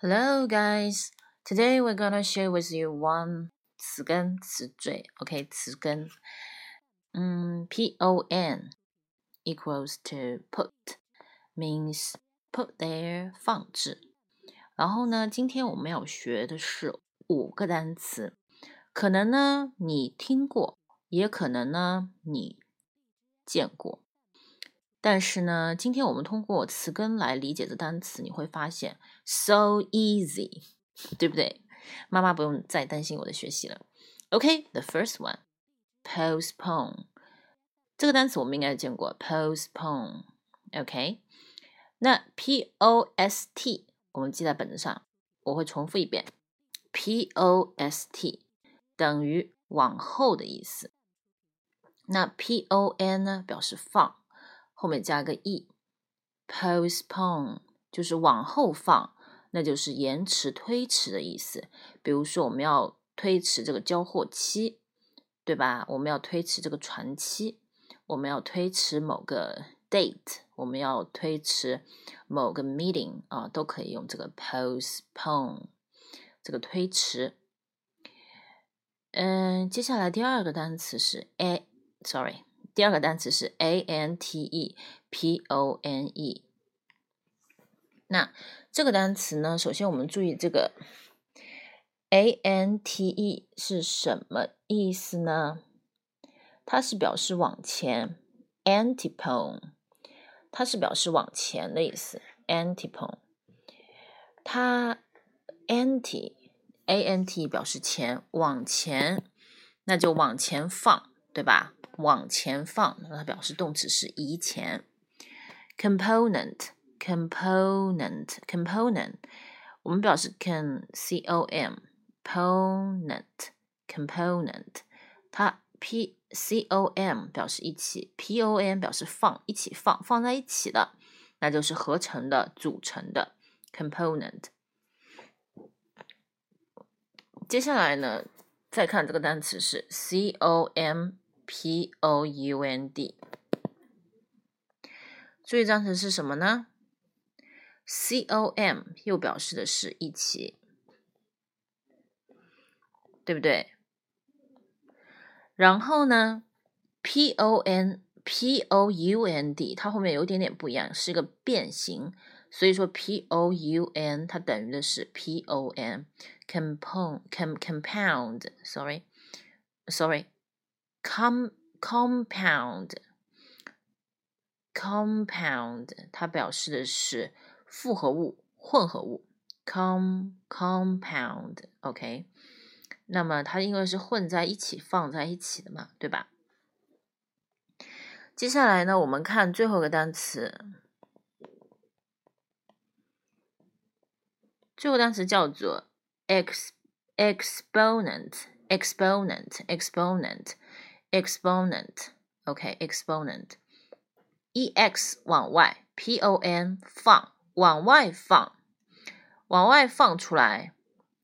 Hello, guys. Today we're gonna share with you one 词根词缀。OK，词根，嗯，pon equals to put means put there 放置。然后呢，今天我们要学的是五个单词，可能呢你听过，也可能呢你见过。但是呢，今天我们通过词根来理解这单词，你会发现 so easy，对不对？妈妈不用再担心我的学习了。OK，the first one，postpone，这个单词我们应该见过，postpone。OK，那 P O S T 我们记在本子上，我会重复一遍，P O S T 等于往后的意思。那 P O N 呢，表示放。后面加个 e，postpone 就是往后放，那就是延迟、推迟的意思。比如说，我们要推迟这个交货期，对吧？我们要推迟这个船期，我们要推迟某个 date，我们要推迟某个 meeting 啊，都可以用这个 postpone 这个推迟。嗯，接下来第二个单词是 a，sorry。第二个单词是 a n t e p o n e。那这个单词呢，首先我们注意这个 a n t e 是什么意思呢？它是表示往前，antipone，它是表示往前的意思，antipone。它 anti a n t 表示前，往前，那就往前放，对吧？往前放，那它表示动词是移前。component，component，component，我们表示 con c o m，component，component，它 p c o m 表示一起，p o n 表示放，一起放，放在一起的，那就是合成的、组成的 component。接下来呢，再看这个单词是 c o m。P O U N D，注意单词是什么呢？C O M 又表示的是一起，对不对？然后呢，P O N P O U N D 它后面有点点不一样，是一个变形，所以说 P O U N 它等于的是 p o n compound compound sorry sorry com compound compound 它表示的是复合物、混合物。com compound OK，那么它因为是混在一起、放在一起的嘛，对吧？接下来呢，我们看最后一个单词，最后单词叫做 ex exponent exponent exponent。exponent，OK，exponent，e x 往外，p o n 放，往外放，往外放出来，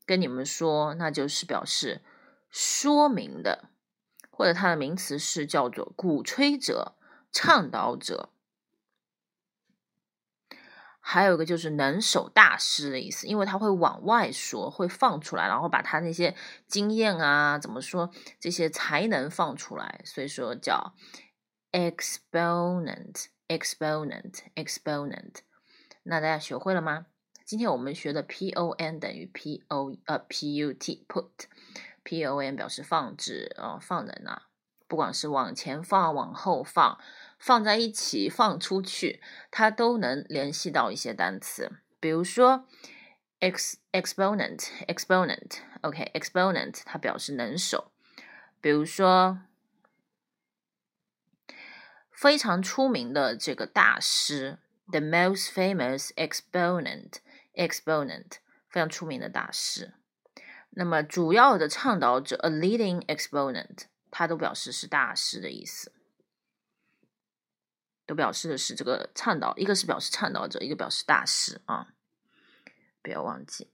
跟你们说，那就是表示说明的，或者它的名词是叫做鼓吹者、倡导者。还有一个就是能手大师的意思，因为他会往外说，会放出来，然后把他那些经验啊，怎么说这些才能放出来，所以说叫 exponent，exponent，exponent。那大家学会了吗？今天我们学的 p o n 等于 p o 呃 p u t put，p o n 表示放置啊，放在那，不管是往前放，往后放。放在一起，放出去，它都能联系到一些单词，比如说 ex exponent exponent OK exponent 它表示能手，比如说非常出名的这个大师 the most famous exponent exponent 非常出名的大师，那么主要的倡导者 a leading exponent 它都表示是大师的意思。都表示的是这个倡导，一个是表示倡导者，一个表示大师啊，不要忘记。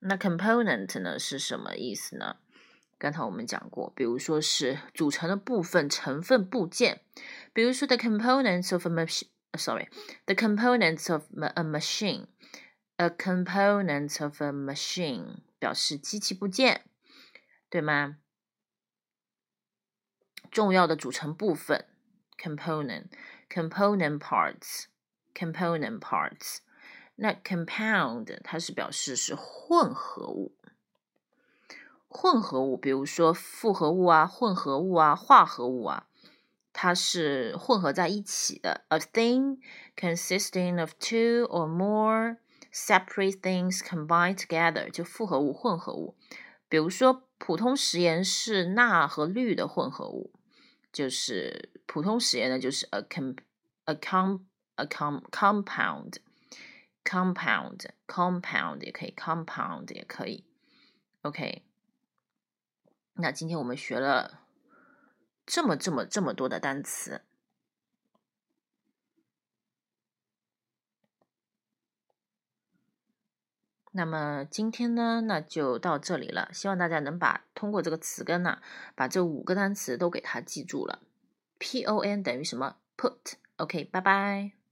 那 component 呢是什么意思呢？刚才我们讲过，比如说是组成的部分、成分、部件，比如说 the components of a machine，sorry，the components of a machine，a component of a machine 表示机器部件，对吗？重要的组成部分，component，component parts，component parts。那 compound 它是表示是混合物，混合物，比如说复合物啊、混合物啊、化合物啊，它是混合在一起的。A thing consisting of two or more separate things combined together 就复合物、混合物。比如说普通食盐是钠和氯的混合物。就是普通实验呢，就是 a com a com a com compound compound compound 也可以 compound 也可以，OK。那今天我们学了这么这么这么多的单词，那么今天呢，那就到这里了。希望大家能把通过这个词根呢，把这五个单词都给它记住了。P O N 等于什么？Put。OK，拜拜。